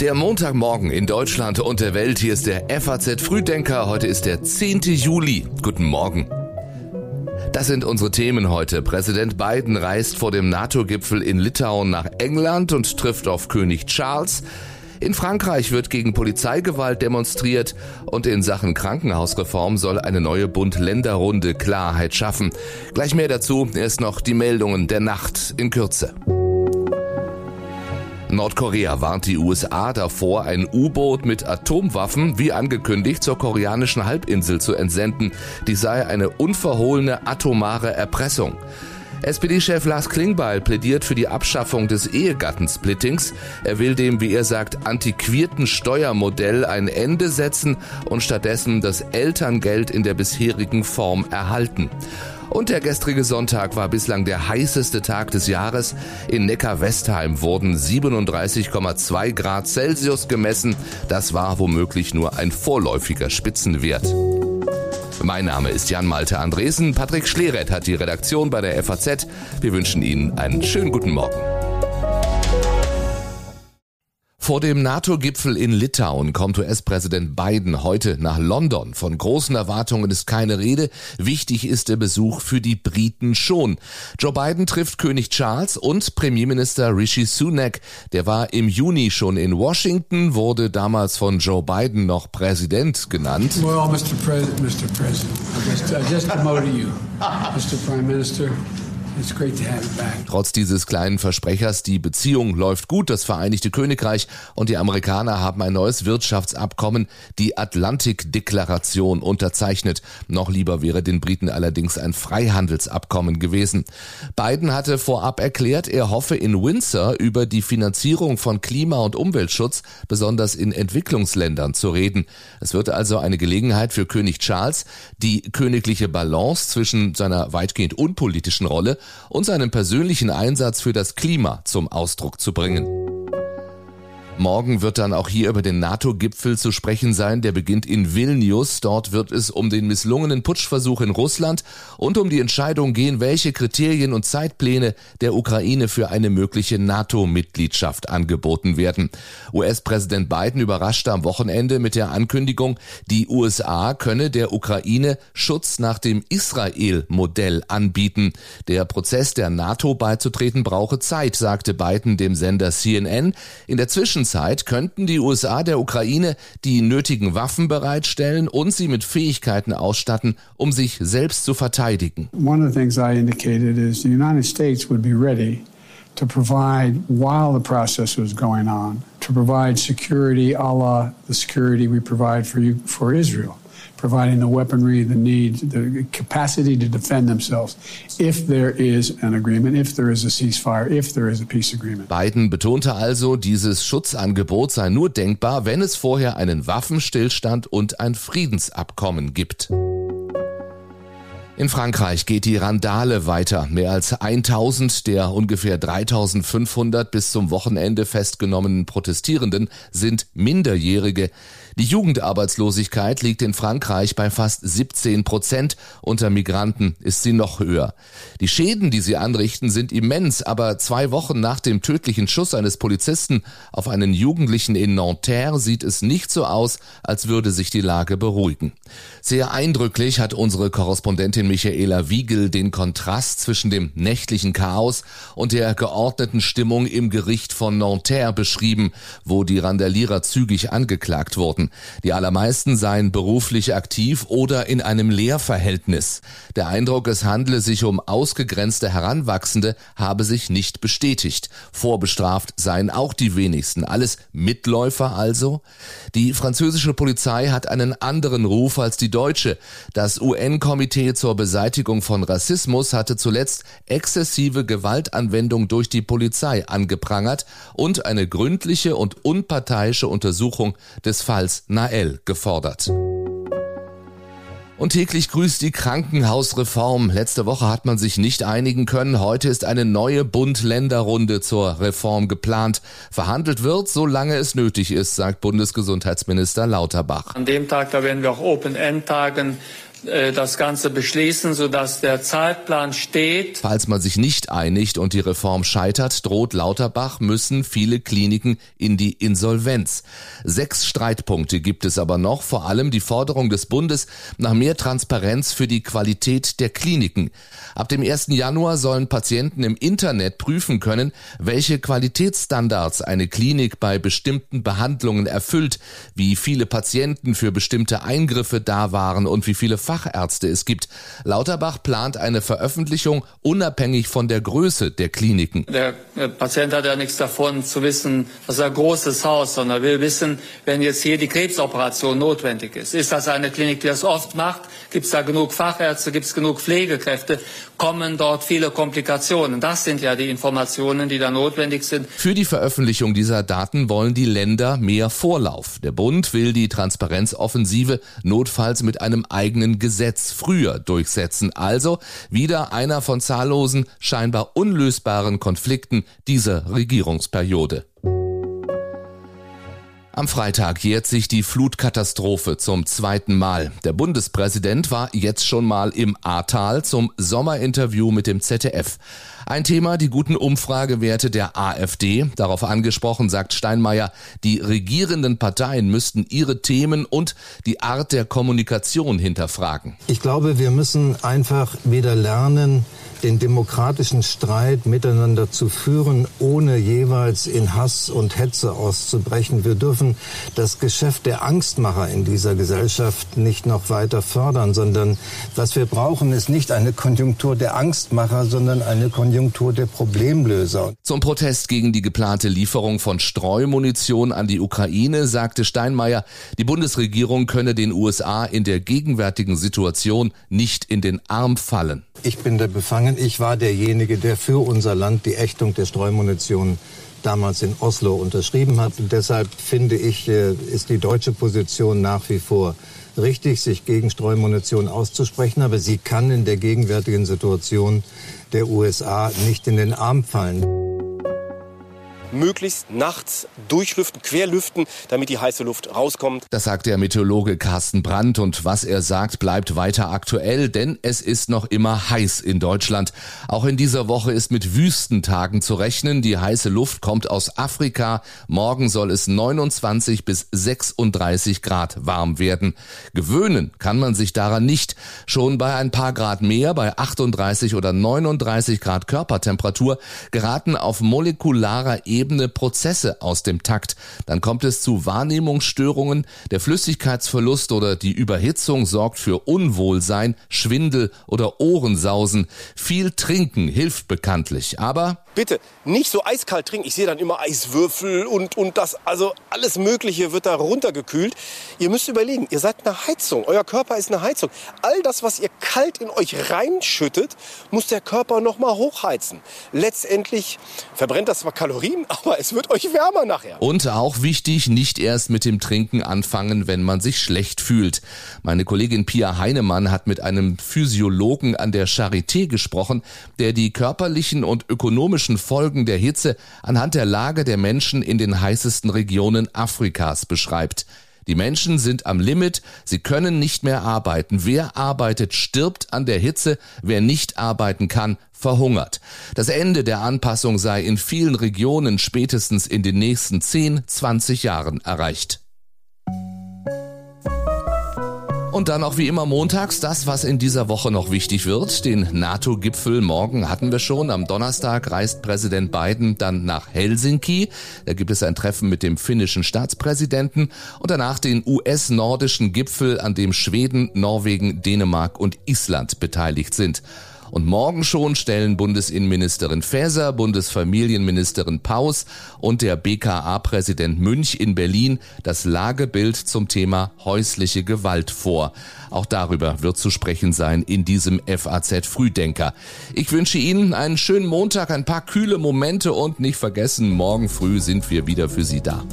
Der Montagmorgen in Deutschland und der Welt. Hier ist der FAZ Frühdenker. Heute ist der 10. Juli. Guten Morgen. Das sind unsere Themen heute. Präsident Biden reist vor dem NATO-Gipfel in Litauen nach England und trifft auf König Charles. In Frankreich wird gegen Polizeigewalt demonstriert und in Sachen Krankenhausreform soll eine neue Bund-Länder-Runde Klarheit schaffen. Gleich mehr dazu, erst noch die Meldungen der Nacht in Kürze. Nordkorea warnt die USA davor, ein U-Boot mit Atomwaffen wie angekündigt zur koreanischen Halbinsel zu entsenden. Die sei eine unverhohlene atomare Erpressung. SPD-Chef Lars Klingbeil plädiert für die Abschaffung des Ehegattensplittings. Er will dem, wie er sagt, antiquierten Steuermodell ein Ende setzen und stattdessen das Elterngeld in der bisherigen Form erhalten. Und der gestrige Sonntag war bislang der heißeste Tag des Jahres. In Neckar-Westheim wurden 37,2 Grad Celsius gemessen. Das war womöglich nur ein vorläufiger Spitzenwert. Mein Name ist Jan-Malte Andresen. Patrick Schleret hat die Redaktion bei der FAZ. Wir wünschen Ihnen einen schönen guten Morgen. Vor dem NATO-Gipfel in Litauen kommt US-Präsident Biden heute nach London. Von großen Erwartungen ist keine Rede. Wichtig ist der Besuch für die Briten schon. Joe Biden trifft König Charles und Premierminister Rishi Sunak. Der war im Juni schon in Washington, wurde damals von Joe Biden noch Präsident genannt. Well, Mr. President, Mr. President, I just, I just you, Mr. Prime Minister. Trotz dieses kleinen Versprechers, die Beziehung läuft gut. Das Vereinigte Königreich und die Amerikaner haben ein neues Wirtschaftsabkommen, die Atlantikdeklaration, unterzeichnet. Noch lieber wäre den Briten allerdings ein Freihandelsabkommen gewesen. Biden hatte vorab erklärt, er hoffe in Windsor über die Finanzierung von Klima- und Umweltschutz, besonders in Entwicklungsländern, zu reden. Es wird also eine Gelegenheit für König Charles, die königliche Balance zwischen seiner weitgehend unpolitischen Rolle und seinen persönlichen Einsatz für das Klima zum Ausdruck zu bringen. Morgen wird dann auch hier über den NATO-Gipfel zu sprechen sein. Der beginnt in Vilnius. Dort wird es um den misslungenen Putschversuch in Russland und um die Entscheidung gehen, welche Kriterien und Zeitpläne der Ukraine für eine mögliche NATO-Mitgliedschaft angeboten werden. US-Präsident Biden überraschte am Wochenende mit der Ankündigung, die USA könne der Ukraine Schutz nach dem Israel-Modell anbieten. Der Prozess der NATO beizutreten brauche Zeit, sagte Biden dem Sender CNN. In der Zwischen Zwischenzeit könnten die USA der Ukraine die nötigen Waffen bereitstellen und sie mit Fähigkeiten ausstatten, um sich selbst zu verteidigen. One of the things I indicated is the United States would be ready to provide while the process was going on, to provide security a la the security we provide for you, for Israel providing the weaponry, the need, the capacity to defend themselves if there is an agreement, if there is a ceasefire, if there is a peace agreement. Biden betonte also, dieses Schutzangebot sei nur denkbar, wenn es vorher einen Waffenstillstand und ein Friedensabkommen gibt. In Frankreich geht die Randale weiter. Mehr als 1000 der ungefähr 3500 bis zum Wochenende festgenommenen Protestierenden sind Minderjährige. Die Jugendarbeitslosigkeit liegt in Frankreich bei fast 17 Prozent. Unter Migranten ist sie noch höher. Die Schäden, die sie anrichten, sind immens, aber zwei Wochen nach dem tödlichen Schuss eines Polizisten auf einen Jugendlichen in Nanterre sieht es nicht so aus, als würde sich die Lage beruhigen. Sehr eindrücklich hat unsere Korrespondentin Michaela Wiegel den Kontrast zwischen dem nächtlichen Chaos und der geordneten Stimmung im Gericht von Nanterre beschrieben, wo die Randalierer zügig angeklagt wurden worden. Die allermeisten seien beruflich aktiv oder in einem Lehrverhältnis. Der Eindruck, es handle sich um ausgegrenzte Heranwachsende, habe sich nicht bestätigt. Vorbestraft seien auch die wenigsten. Alles Mitläufer also? Die französische Polizei hat einen anderen Ruf als die deutsche. Das UN-Komitee zur Beseitigung von Rassismus hatte zuletzt exzessive Gewaltanwendung durch die Polizei angeprangert und eine gründliche und unparteiische Untersuchung des Falls Nael gefordert. Und täglich grüßt die Krankenhausreform. Letzte Woche hat man sich nicht einigen können. Heute ist eine neue Bund-Länder-Runde zur Reform geplant. Verhandelt wird, solange es nötig ist, sagt Bundesgesundheitsminister Lauterbach. An dem Tag, da werden wir auch Open-End tagen äh, das Ganze beschließen, sodass der Zeitplan steht. Falls man sich nicht einigt und die Reform scheitert, droht Lauterbach, müssen viele Kliniken in die Insolvenz. Sechs Streitpunkte gibt es aber noch, vor allem die Forderung des Bundes nach mehr Transparenz für die Qualität der Kliniken. Ab dem 1. Januar sollen Patienten im Internet prüfen können, welche Qualitätsstandards eine Klinik bei bestimmten Behandlungen erfüllt, wie viele Patienten für bestimmte Eingriffe da waren und wie viele Fachärzte es gibt. Lauterbach plant eine Veröffentlichung unabhängig von der Größe der Kliniken. Der Patient hat ja nichts davon zu wissen, dass er ein großes Haus, sondern will wissen, wenn jetzt hier die Krebsoperation notwendig ist. Ist das eine Klinik, die das oft macht? Gibt es da genug Fachärzte? Gibt es genug Pflegekräfte? Kommen dort viele Komplikationen? Das sind ja die Informationen, die da notwendig sind. Für die Veröffentlichung dieser Daten wollen die Länder mehr Vorlauf. Der Bund will die Transparenzoffensive notfalls mit einem eigenen Gesetz früher durchsetzen. Also wieder einer von zahllosen, scheinbar unlösbaren Konflikten dieser Regierungsperiode. Am Freitag jährt sich die Flutkatastrophe zum zweiten Mal. Der Bundespräsident war jetzt schon mal im Ahrtal zum Sommerinterview mit dem ZDF. Ein Thema, die guten Umfragewerte der AfD. Darauf angesprochen, sagt Steinmeier, die regierenden Parteien müssten ihre Themen und die Art der Kommunikation hinterfragen. Ich glaube, wir müssen einfach wieder lernen, den demokratischen Streit miteinander zu führen, ohne jeweils in Hass und Hetze auszubrechen. Wir dürfen das Geschäft der Angstmacher in dieser Gesellschaft nicht noch weiter fördern, sondern was wir brauchen, ist nicht eine Konjunktur der Angstmacher, sondern eine Konjunktur der Problemlöser. Zum Protest gegen die geplante Lieferung von Streumunition an die Ukraine sagte Steinmeier, die Bundesregierung könne den USA in der gegenwärtigen Situation nicht in den Arm fallen. Ich bin der Befangen. Ich war derjenige, der für unser Land die Ächtung der Streumunition damals in Oslo unterschrieben hat. Und deshalb finde ich, äh, ist die deutsche Position nach wie vor richtig, sich gegen Streumunition auszusprechen. Aber sie kann in der gegenwärtigen Situation der USA nicht in den Arm fallen möglichst nachts durchlüften, querlüften, damit die heiße Luft rauskommt. Das sagt der Meteorologe Carsten Brandt und was er sagt, bleibt weiter aktuell, denn es ist noch immer heiß in Deutschland. Auch in dieser Woche ist mit Wüstentagen zu rechnen. Die heiße Luft kommt aus Afrika. Morgen soll es 29 bis 36 Grad warm werden. Gewöhnen kann man sich daran nicht. Schon bei ein paar Grad mehr, bei 38 oder 39 Grad Körpertemperatur, geraten auf molekularer Ebene Ebene Prozesse aus dem Takt. Dann kommt es zu Wahrnehmungsstörungen, der Flüssigkeitsverlust oder die Überhitzung sorgt für Unwohlsein, Schwindel oder Ohrensausen. Viel trinken hilft bekanntlich, aber bitte nicht so eiskalt trinken. Ich sehe dann immer Eiswürfel und, und das, also alles Mögliche wird da runtergekühlt. Ihr müsst überlegen, ihr seid eine Heizung. Euer Körper ist eine Heizung. All das, was ihr kalt in euch reinschüttet, muss der Körper nochmal hochheizen. Letztendlich verbrennt das zwar Kalorien, aber es wird euch wärmer nachher. Und auch wichtig, nicht erst mit dem Trinken anfangen, wenn man sich schlecht fühlt. Meine Kollegin Pia Heinemann hat mit einem Physiologen an der Charité gesprochen, der die körperlichen und ökonomischen Folgen der Hitze anhand der Lage der Menschen in den heißesten Regionen Afrikas beschreibt. Die Menschen sind am Limit, sie können nicht mehr arbeiten. Wer arbeitet, stirbt an der Hitze, wer nicht arbeiten kann, verhungert. Das Ende der Anpassung sei in vielen Regionen spätestens in den nächsten 10, 20 Jahren erreicht. Und dann auch wie immer montags das, was in dieser Woche noch wichtig wird. Den NATO-Gipfel morgen hatten wir schon. Am Donnerstag reist Präsident Biden dann nach Helsinki. Da gibt es ein Treffen mit dem finnischen Staatspräsidenten und danach den US-nordischen Gipfel, an dem Schweden, Norwegen, Dänemark und Island beteiligt sind. Und morgen schon stellen Bundesinnenministerin Faeser, Bundesfamilienministerin Paus und der BKA-Präsident Münch in Berlin das Lagebild zum Thema häusliche Gewalt vor. Auch darüber wird zu sprechen sein in diesem FAZ Frühdenker. Ich wünsche Ihnen einen schönen Montag, ein paar kühle Momente und nicht vergessen, morgen früh sind wir wieder für Sie da.